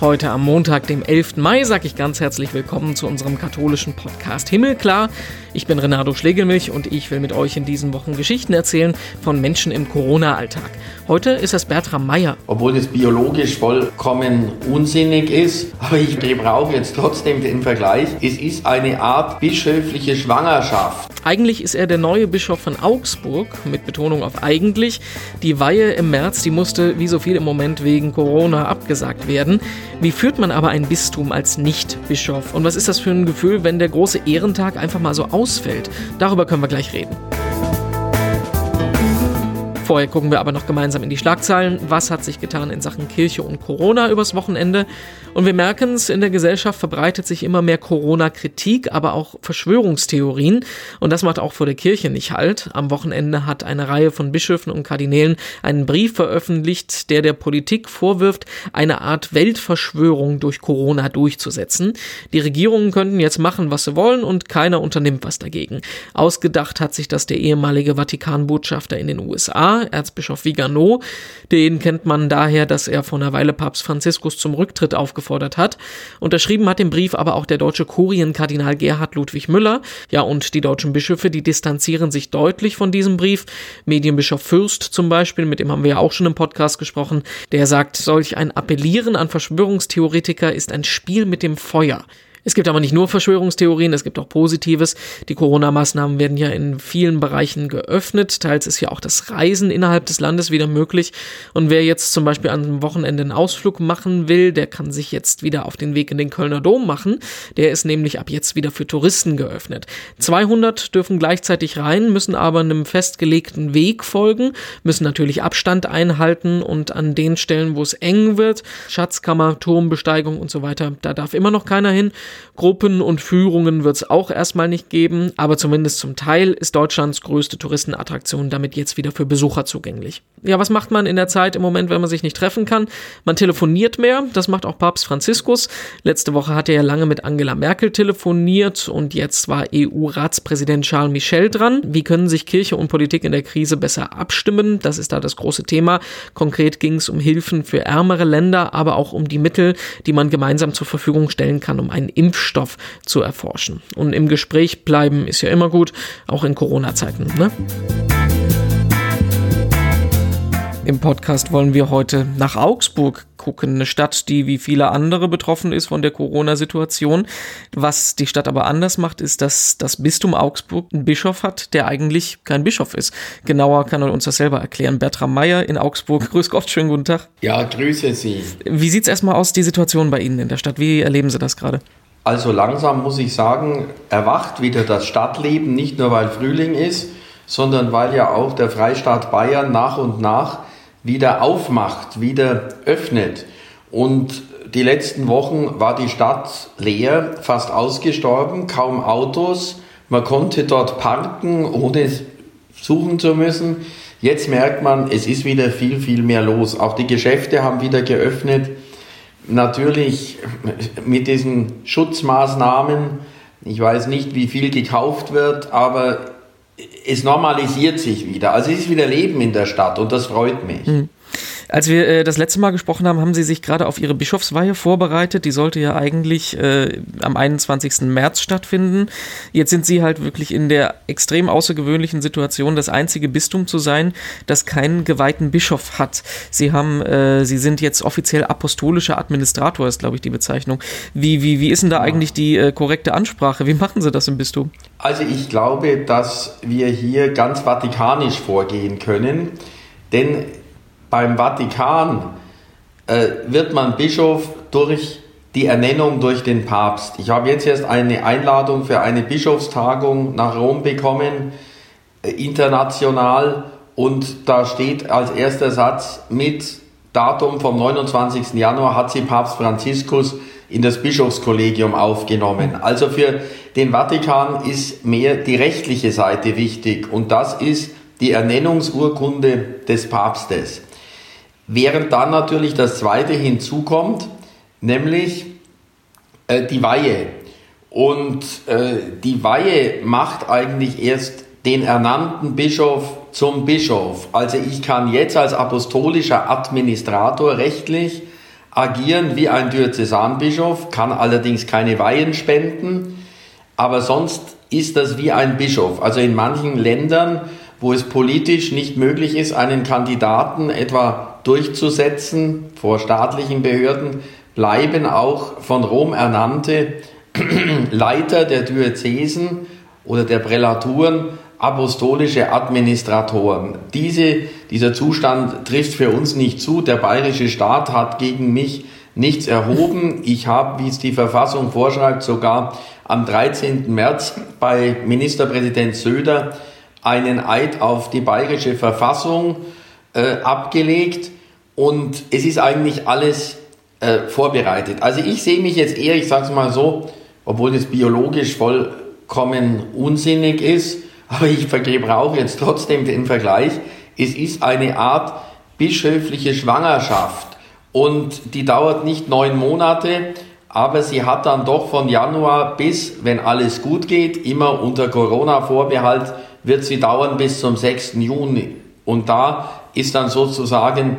Heute am Montag, dem 11. Mai, sage ich ganz herzlich willkommen zu unserem katholischen Podcast Himmelklar. Ich bin Renato Schlegelmilch und ich will mit euch in diesen Wochen Geschichten erzählen von Menschen im Corona-Alltag. Heute ist es Bertram Meyer. Obwohl es biologisch vollkommen unsinnig ist, aber ich brauche jetzt trotzdem den Vergleich. Es ist eine Art bischöfliche Schwangerschaft. Eigentlich ist er der neue Bischof von Augsburg, mit Betonung auf eigentlich. Die Weihe im März, die musste wie so viel im Moment wegen Corona abgesagt werden. Wie führt man aber ein Bistum als Nicht-Bischof? Und was ist das für ein Gefühl, wenn der große Ehrentag einfach mal so ausfällt? Darüber können wir gleich reden. Vorher gucken wir aber noch gemeinsam in die Schlagzeilen. Was hat sich getan in Sachen Kirche und Corona übers Wochenende? Und wir merken es, in der Gesellschaft verbreitet sich immer mehr Corona-Kritik, aber auch Verschwörungstheorien. Und das macht auch vor der Kirche nicht halt. Am Wochenende hat eine Reihe von Bischöfen und Kardinälen einen Brief veröffentlicht, der der Politik vorwirft, eine Art Weltverschwörung durch Corona durchzusetzen. Die Regierungen könnten jetzt machen, was sie wollen und keiner unternimmt was dagegen. Ausgedacht hat sich das der ehemalige Vatikanbotschafter in den USA, Erzbischof Vigano. Den kennt man daher, dass er vor einer Weile Papst Franziskus zum Rücktritt aufgefordert hat. Unterschrieben hat den Brief aber auch der deutsche Kurienkardinal Gerhard Ludwig Müller. Ja, und die deutschen Bischöfe, die distanzieren sich deutlich von diesem Brief. Medienbischof Fürst zum Beispiel, mit dem haben wir ja auch schon im Podcast gesprochen, der sagt, solch ein Appellieren an Verschwörungstheoretiker ist ein Spiel mit dem Feuer. Es gibt aber nicht nur Verschwörungstheorien, es gibt auch Positives. Die Corona-Maßnahmen werden ja in vielen Bereichen geöffnet. Teils ist ja auch das Reisen innerhalb des Landes wieder möglich. Und wer jetzt zum Beispiel an einem Wochenende einen Ausflug machen will, der kann sich jetzt wieder auf den Weg in den Kölner Dom machen. Der ist nämlich ab jetzt wieder für Touristen geöffnet. 200 dürfen gleichzeitig rein, müssen aber einem festgelegten Weg folgen, müssen natürlich Abstand einhalten und an den Stellen, wo es eng wird, Schatzkammer, Turmbesteigung und so weiter, da darf immer noch keiner hin. Gruppen und Führungen wird es auch erstmal nicht geben, aber zumindest zum Teil ist Deutschlands größte Touristenattraktion damit jetzt wieder für Besucher zugänglich. Ja, was macht man in der Zeit im Moment, wenn man sich nicht treffen kann? Man telefoniert mehr, das macht auch Papst Franziskus. Letzte Woche hat er ja lange mit Angela Merkel telefoniert und jetzt war EU-Ratspräsident Charles Michel dran. Wie können sich Kirche und Politik in der Krise besser abstimmen? Das ist da das große Thema. Konkret ging es um Hilfen für ärmere Länder, aber auch um die Mittel, die man gemeinsam zur Verfügung stellen kann, um einen Impfstoff zu erforschen. Und im Gespräch bleiben ist ja immer gut, auch in Corona-Zeiten. Ne? Im Podcast wollen wir heute nach Augsburg gucken, eine Stadt, die wie viele andere betroffen ist von der Corona-Situation. Was die Stadt aber anders macht, ist, dass das Bistum Augsburg einen Bischof hat, der eigentlich kein Bischof ist. Genauer kann er uns das selber erklären. Bertram Meyer in Augsburg. Grüß Gott, schönen guten Tag. Ja, grüße Sie. Wie sieht es erstmal aus, die Situation bei Ihnen in der Stadt? Wie erleben Sie das gerade? Also langsam muss ich sagen, erwacht wieder das Stadtleben, nicht nur weil Frühling ist, sondern weil ja auch der Freistaat Bayern nach und nach wieder aufmacht, wieder öffnet. Und die letzten Wochen war die Stadt leer, fast ausgestorben, kaum Autos. Man konnte dort parken, ohne suchen zu müssen. Jetzt merkt man, es ist wieder viel, viel mehr los. Auch die Geschäfte haben wieder geöffnet. Natürlich mit diesen Schutzmaßnahmen. Ich weiß nicht, wie viel gekauft wird, aber es normalisiert sich wieder. Also es ist wieder Leben in der Stadt und das freut mich. Mhm. Als wir äh, das letzte Mal gesprochen haben, haben Sie sich gerade auf Ihre Bischofsweihe vorbereitet. Die sollte ja eigentlich äh, am 21. März stattfinden. Jetzt sind Sie halt wirklich in der extrem außergewöhnlichen Situation, das einzige Bistum zu sein, das keinen geweihten Bischof hat. Sie haben, äh, Sie sind jetzt offiziell apostolischer Administrator, ist glaube ich die Bezeichnung. Wie, wie, wie ist denn da eigentlich die äh, korrekte Ansprache? Wie machen Sie das im Bistum? Also ich glaube, dass wir hier ganz vatikanisch vorgehen können, denn beim Vatikan äh, wird man Bischof durch die Ernennung durch den Papst. Ich habe jetzt erst eine Einladung für eine Bischofstagung nach Rom bekommen, äh, international, und da steht als erster Satz mit Datum vom 29. Januar hat sie Papst Franziskus in das Bischofskollegium aufgenommen. Also für den Vatikan ist mehr die rechtliche Seite wichtig und das ist die Ernennungsurkunde des Papstes. Während dann natürlich das zweite hinzukommt, nämlich äh, die Weihe. Und äh, die Weihe macht eigentlich erst den ernannten Bischof zum Bischof. Also ich kann jetzt als apostolischer Administrator rechtlich agieren wie ein Diözesanbischof, kann allerdings keine Weihen spenden, aber sonst ist das wie ein Bischof. Also in manchen Ländern, wo es politisch nicht möglich ist, einen Kandidaten etwa durchzusetzen vor staatlichen Behörden, bleiben auch von Rom ernannte Leiter der Diözesen oder der Prälaturen apostolische Administratoren. Diese, dieser Zustand trifft für uns nicht zu. Der bayerische Staat hat gegen mich nichts erhoben. Ich habe, wie es die Verfassung vorschreibt, sogar am 13. März bei Ministerpräsident Söder einen Eid auf die bayerische Verfassung äh, abgelegt und es ist eigentlich alles äh, vorbereitet. Also ich sehe mich jetzt eher, ich sage es mal so, obwohl das biologisch vollkommen unsinnig ist, aber ich gebrauche jetzt trotzdem den Vergleich. Es ist eine Art bischöfliche Schwangerschaft und die dauert nicht neun Monate, aber sie hat dann doch von Januar bis, wenn alles gut geht, immer unter Corona-Vorbehalt, wird sie dauern bis zum 6. Juni. Und da ist dann sozusagen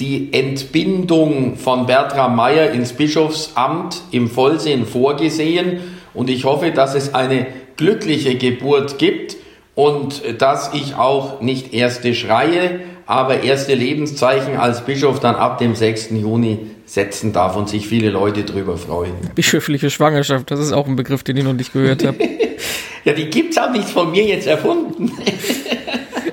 die Entbindung von Bertram Meyer ins Bischofsamt im Vollsinn vorgesehen. Und ich hoffe, dass es eine glückliche Geburt gibt und dass ich auch nicht erste Schreie, aber erste Lebenszeichen als Bischof dann ab dem 6. Juni setzen darf und sich viele Leute darüber freuen. Bischöfliche Schwangerschaft, das ist auch ein Begriff, den ich noch nicht gehört habe. ja, die gibt es auch nicht von mir jetzt erfunden.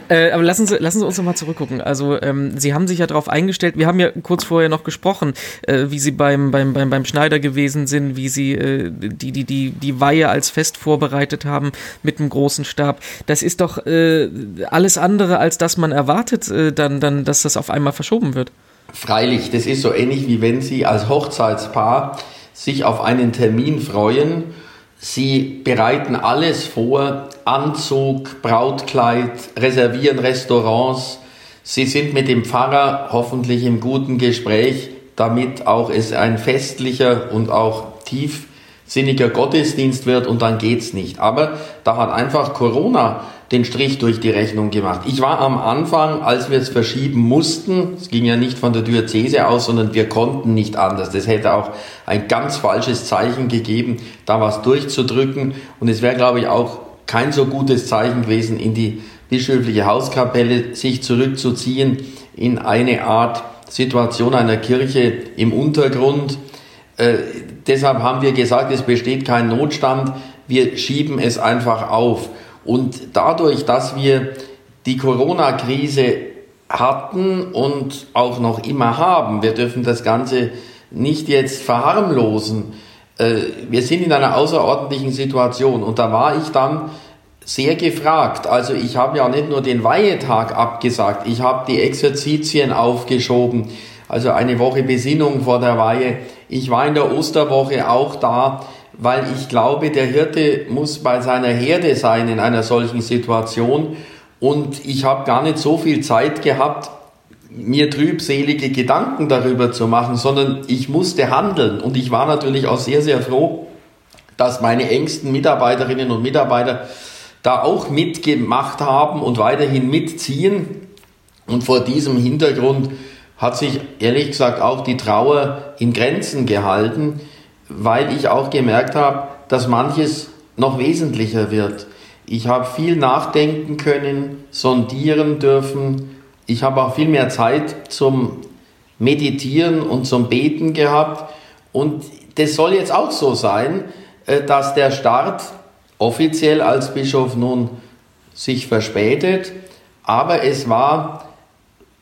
Äh, aber lassen Sie, lassen Sie uns nochmal zurückgucken. Also ähm, Sie haben sich ja darauf eingestellt, wir haben ja kurz vorher noch gesprochen, äh, wie Sie beim, beim, beim, beim Schneider gewesen sind, wie Sie äh, die, die, die, die Weihe als Fest vorbereitet haben mit einem großen Stab. Das ist doch äh, alles andere, als dass man erwartet, äh, dann, dann, dass das auf einmal verschoben wird. Freilich, das ist so ähnlich wie wenn Sie als Hochzeitspaar sich auf einen Termin freuen Sie bereiten alles vor, Anzug, Brautkleid, reservieren Restaurants. Sie sind mit dem Pfarrer hoffentlich im guten Gespräch, damit auch es ein festlicher und auch tiefsinniger Gottesdienst wird und dann geht's nicht. Aber da hat einfach Corona den Strich durch die Rechnung gemacht. Ich war am Anfang, als wir es verschieben mussten, es ging ja nicht von der Diözese aus, sondern wir konnten nicht anders. Das hätte auch ein ganz falsches Zeichen gegeben, da was durchzudrücken. Und es wäre, glaube ich, auch kein so gutes Zeichen gewesen, in die bischöfliche Hauskapelle sich zurückzuziehen, in eine Art Situation einer Kirche im Untergrund. Äh, deshalb haben wir gesagt, es besteht kein Notstand, wir schieben es einfach auf. Und dadurch, dass wir die Corona-Krise hatten und auch noch immer haben, wir dürfen das Ganze nicht jetzt verharmlosen. Äh, wir sind in einer außerordentlichen Situation und da war ich dann sehr gefragt. Also ich habe ja nicht nur den Weihetag abgesagt, ich habe die Exerzitien aufgeschoben, also eine Woche Besinnung vor der Weihe. Ich war in der Osterwoche auch da weil ich glaube, der Hirte muss bei seiner Herde sein in einer solchen Situation. Und ich habe gar nicht so viel Zeit gehabt, mir trübselige Gedanken darüber zu machen, sondern ich musste handeln. Und ich war natürlich auch sehr, sehr froh, dass meine engsten Mitarbeiterinnen und Mitarbeiter da auch mitgemacht haben und weiterhin mitziehen. Und vor diesem Hintergrund hat sich ehrlich gesagt auch die Trauer in Grenzen gehalten weil ich auch gemerkt habe, dass manches noch wesentlicher wird. Ich habe viel nachdenken können, sondieren dürfen. Ich habe auch viel mehr Zeit zum Meditieren und zum Beten gehabt. Und das soll jetzt auch so sein, äh, dass der Start offiziell als Bischof nun sich verspätet. Aber es war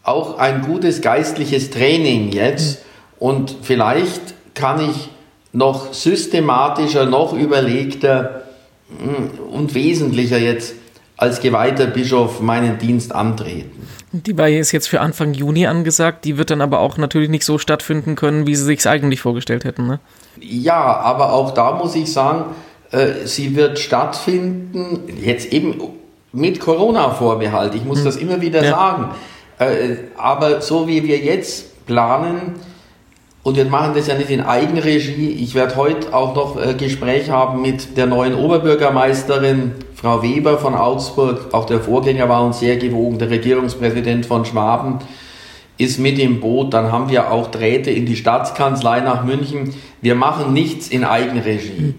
auch ein gutes geistliches Training jetzt. Und vielleicht kann ich noch systematischer, noch überlegter hm, und wesentlicher jetzt als geweihter Bischof meinen Dienst antreten. Die Weihe ist jetzt für Anfang Juni angesagt, die wird dann aber auch natürlich nicht so stattfinden können, wie Sie sich es eigentlich vorgestellt hätten. Ne? Ja, aber auch da muss ich sagen, äh, sie wird stattfinden, jetzt eben mit Corona-Vorbehalt. Ich muss hm. das immer wieder ja. sagen. Äh, aber so wie wir jetzt planen, und wir machen das ja nicht in Eigenregie. Ich werde heute auch noch äh, Gespräch haben mit der neuen Oberbürgermeisterin, Frau Weber von Augsburg. Auch der Vorgänger war uns sehr gewogen, der Regierungspräsident von Schwaben. ist mit im Boot. Dann haben wir auch Drähte in die Staatskanzlei nach München. Wir machen nichts in Eigenregie.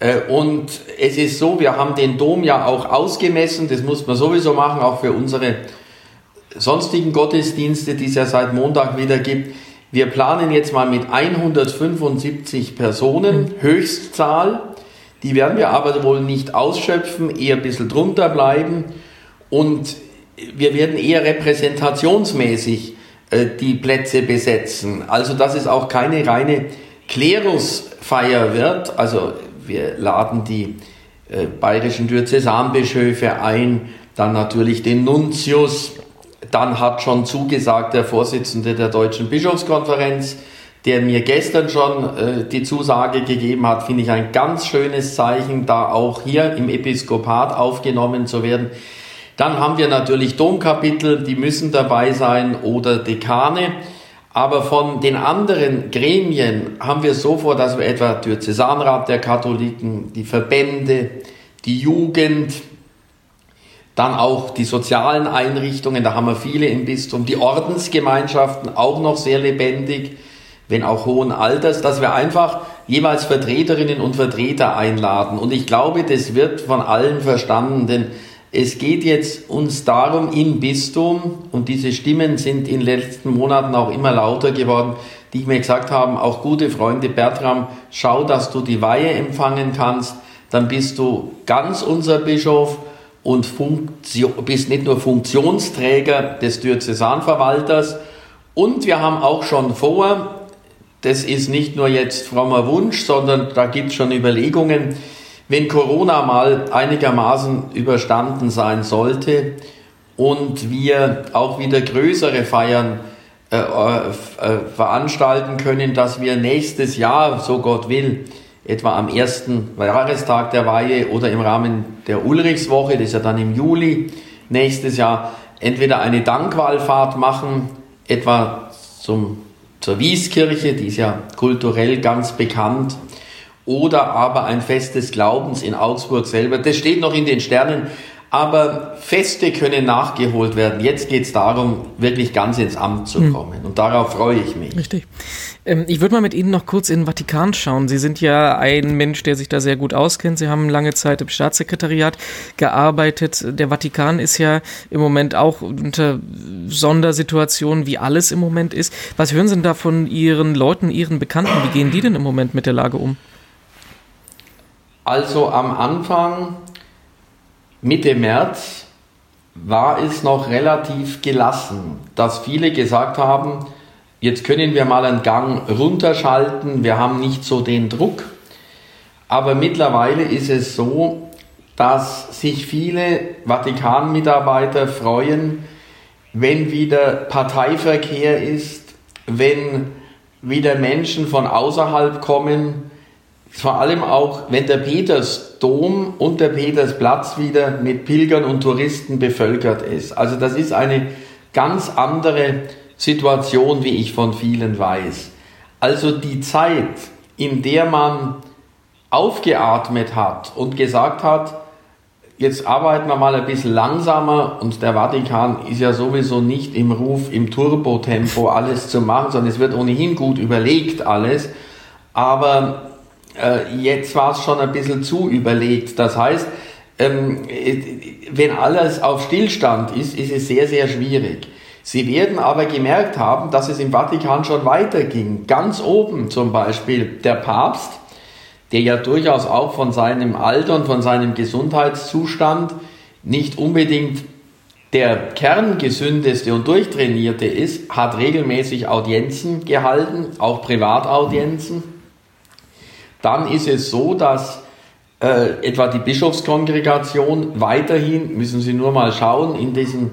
Äh, und es ist so, wir haben den Dom ja auch ausgemessen. Das muss man sowieso machen, auch für unsere sonstigen Gottesdienste, die es ja seit Montag wieder gibt. Wir planen jetzt mal mit 175 Personen, Höchstzahl. Die werden wir aber wohl nicht ausschöpfen, eher ein bisschen drunter bleiben. Und wir werden eher repräsentationsmäßig äh, die Plätze besetzen. Also dass es auch keine reine Klerusfeier wird. Also wir laden die äh, bayerischen Diözesanbischöfe ein, dann natürlich den Nuntius, dann hat schon zugesagt der Vorsitzende der Deutschen Bischofskonferenz, der mir gestern schon äh, die Zusage gegeben hat, finde ich ein ganz schönes Zeichen, da auch hier im Episkopat aufgenommen zu werden. Dann haben wir natürlich Domkapitel, die müssen dabei sein oder Dekane. Aber von den anderen Gremien haben wir so vor, dass wir etwa Diözesanrat der Katholiken, die Verbände, die Jugend, dann auch die sozialen Einrichtungen, da haben wir viele im Bistum, die Ordensgemeinschaften auch noch sehr lebendig, wenn auch hohen Alters, dass wir einfach jeweils Vertreterinnen und Vertreter einladen. Und ich glaube, das wird von allen verstanden, denn es geht jetzt uns darum im Bistum, und diese Stimmen sind in den letzten Monaten auch immer lauter geworden, die mir gesagt haben, auch gute Freunde Bertram, schau, dass du die Weihe empfangen kannst, dann bist du ganz unser Bischof und Funktion, bist nicht nur Funktionsträger des Diözesanverwalters. Und wir haben auch schon vor, das ist nicht nur jetzt frommer Wunsch, sondern da gibt es schon Überlegungen, wenn Corona mal einigermaßen überstanden sein sollte und wir auch wieder größere Feiern äh, äh, veranstalten können, dass wir nächstes Jahr, so Gott will, etwa am ersten Jahrestag der Weihe oder im Rahmen der Ulrichswoche, das ist ja dann im Juli nächstes Jahr, entweder eine Dankwallfahrt machen, etwa zum, zur Wieskirche, die ist ja kulturell ganz bekannt, oder aber ein Fest des Glaubens in Augsburg selber. Das steht noch in den Sternen, aber Feste können nachgeholt werden. Jetzt geht es darum, wirklich ganz ins Amt zu hm. kommen. Und darauf freue ich mich. Richtig. Ähm, ich würde mal mit Ihnen noch kurz in den Vatikan schauen. Sie sind ja ein Mensch, der sich da sehr gut auskennt. Sie haben lange Zeit im Staatssekretariat gearbeitet. Der Vatikan ist ja im Moment auch unter Sondersituationen, wie alles im Moment ist. Was hören Sie denn da von Ihren Leuten, Ihren Bekannten? Wie gehen die denn im Moment mit der Lage um? Also am Anfang, Mitte März, war es noch relativ gelassen, dass viele gesagt haben, jetzt können wir mal einen Gang runterschalten, wir haben nicht so den Druck. Aber mittlerweile ist es so, dass sich viele Vatikan-Mitarbeiter freuen, wenn wieder Parteiverkehr ist, wenn wieder Menschen von außerhalb kommen, vor allem auch, wenn der Petersdom und der Petersplatz wieder mit Pilgern und Touristen bevölkert ist. Also das ist eine ganz andere Situation, wie ich von vielen weiß. Also die Zeit, in der man aufgeatmet hat und gesagt hat, jetzt arbeiten wir mal ein bisschen langsamer und der Vatikan ist ja sowieso nicht im Ruf, im Turbotempo alles zu machen, sondern es wird ohnehin gut überlegt alles. Aber äh, jetzt war es schon ein bisschen zu überlegt. Das heißt, ähm, wenn alles auf Stillstand ist, ist es sehr, sehr schwierig. Sie werden aber gemerkt haben, dass es im Vatikan schon weiterging. Ganz oben zum Beispiel der Papst, der ja durchaus auch von seinem Alter und von seinem Gesundheitszustand nicht unbedingt der kerngesündeste und durchtrainierte ist, hat regelmäßig Audienzen gehalten, auch Privataudienzen. Dann ist es so, dass äh, etwa die Bischofskongregation weiterhin, müssen Sie nur mal schauen, in diesem,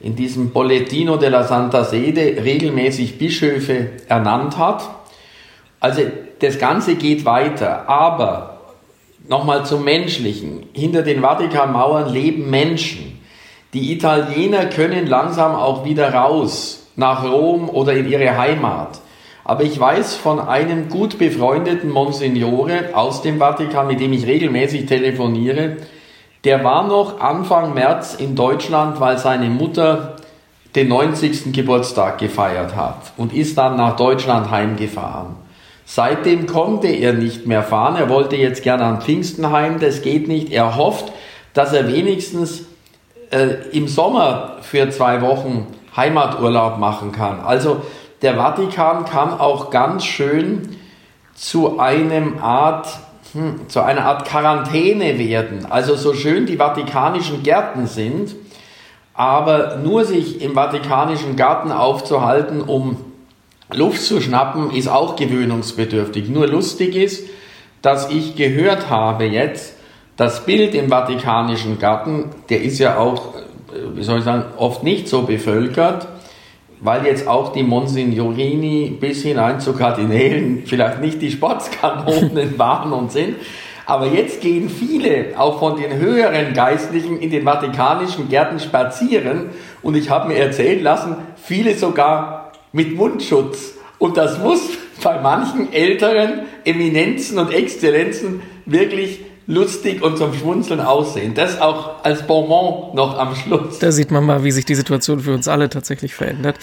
in diesem Bollettino della Santa Sede regelmäßig Bischöfe ernannt hat. Also das Ganze geht weiter, aber nochmal zum Menschlichen. Hinter den Vatikanmauern leben Menschen. Die Italiener können langsam auch wieder raus nach Rom oder in ihre Heimat. Aber ich weiß von einem gut befreundeten Monsignore aus dem Vatikan, mit dem ich regelmäßig telefoniere, der war noch Anfang März in Deutschland, weil seine Mutter den 90. Geburtstag gefeiert hat und ist dann nach Deutschland heimgefahren. Seitdem konnte er nicht mehr fahren. Er wollte jetzt gerne an Pfingsten heim, das geht nicht. Er hofft, dass er wenigstens äh, im Sommer für zwei Wochen Heimaturlaub machen kann. Also der Vatikan kann auch ganz schön zu einem Art hm, zu einer Art Quarantäne werden. Also so schön die vatikanischen Gärten sind, aber nur sich im vatikanischen Garten aufzuhalten, um Luft zu schnappen, ist auch gewöhnungsbedürftig. Nur lustig ist, dass ich gehört habe jetzt, das Bild im vatikanischen Garten, der ist ja auch, äh, wie soll ich sagen, oft nicht so bevölkert, weil jetzt auch die Monsignorini bis hinein zu Kardinälen vielleicht nicht die Sportskanonen waren und sind. Aber jetzt gehen viele, auch von den höheren Geistlichen, in den vatikanischen Gärten spazieren. Und ich habe mir erzählen lassen, viele sogar mit Mundschutz. Und das muss bei manchen älteren Eminenzen und Exzellenzen wirklich lustig und zum Schmunzeln aussehen. Das auch als Bonbon noch am Schluss. Da sieht man mal, wie sich die Situation für uns alle tatsächlich verändert.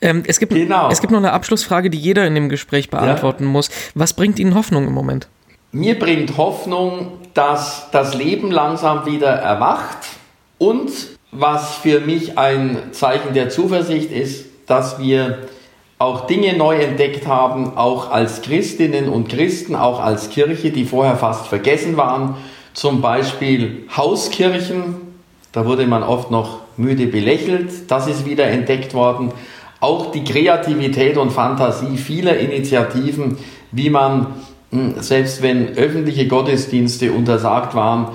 Ähm, es, gibt, genau. es gibt noch eine Abschlussfrage, die jeder in dem Gespräch beantworten ja. muss. Was bringt Ihnen Hoffnung im Moment? Mir bringt Hoffnung, dass das Leben langsam wieder erwacht und was für mich ein Zeichen der Zuversicht ist, dass wir auch Dinge neu entdeckt haben, auch als Christinnen und Christen, auch als Kirche, die vorher fast vergessen waren. Zum Beispiel Hauskirchen, da wurde man oft noch müde belächelt, das ist wieder entdeckt worden. Auch die Kreativität und Fantasie vieler Initiativen, wie man, hm, selbst wenn öffentliche Gottesdienste untersagt waren,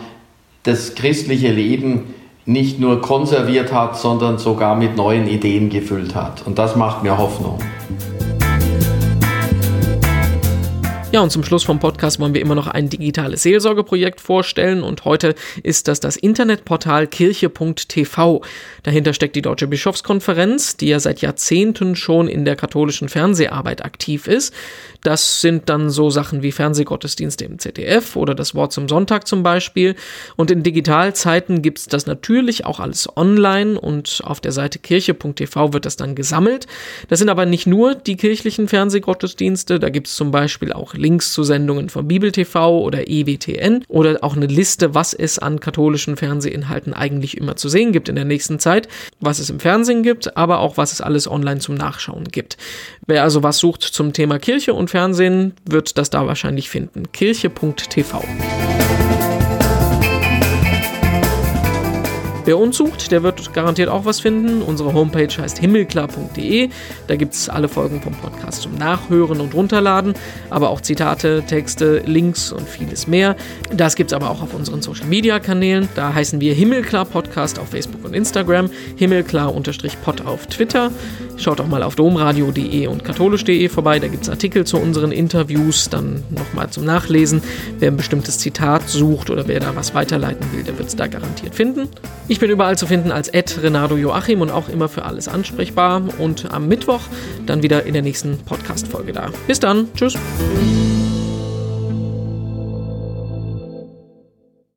das christliche Leben nicht nur konserviert hat, sondern sogar mit neuen Ideen gefüllt hat. Und das macht mir Hoffnung. Ja, und zum Schluss vom Podcast wollen wir immer noch ein digitales Seelsorgeprojekt vorstellen und heute ist das das Internetportal kirche.tv. Dahinter steckt die Deutsche Bischofskonferenz, die ja seit Jahrzehnten schon in der katholischen Fernseharbeit aktiv ist. Das sind dann so Sachen wie Fernsehgottesdienste im ZDF oder das Wort zum Sonntag zum Beispiel. Und in Digitalzeiten gibt's das natürlich auch alles online und auf der Seite kirche.tv wird das dann gesammelt. Das sind aber nicht nur die kirchlichen Fernsehgottesdienste, da gibt's zum Beispiel auch Links zu Sendungen von Bibel TV oder EWTN oder auch eine Liste, was es an katholischen Fernsehinhalten eigentlich immer zu sehen gibt in der nächsten Zeit, was es im Fernsehen gibt, aber auch was es alles online zum Nachschauen gibt. Wer also was sucht zum Thema Kirche und Fernsehen, wird das da wahrscheinlich finden. Kirche.tv. Wer uns sucht, der wird garantiert auch was finden. Unsere Homepage heißt himmelklar.de. Da gibt es alle Folgen vom Podcast zum Nachhören und Runterladen, aber auch Zitate, Texte, Links und vieles mehr. Das gibt es aber auch auf unseren Social Media Kanälen. Da heißen wir Himmelklar Podcast auf Facebook und Instagram, Himmelklar-Pod auf Twitter. Schaut auch mal auf domradio.de und katholisch.de vorbei. Da gibt es Artikel zu unseren Interviews, dann nochmal zum Nachlesen. Wer ein bestimmtes Zitat sucht oder wer da was weiterleiten will, der wird es da garantiert finden. Ich bin überall zu finden als Renato Joachim und auch immer für alles ansprechbar. Und am Mittwoch dann wieder in der nächsten Podcast-Folge da. Bis dann. Tschüss.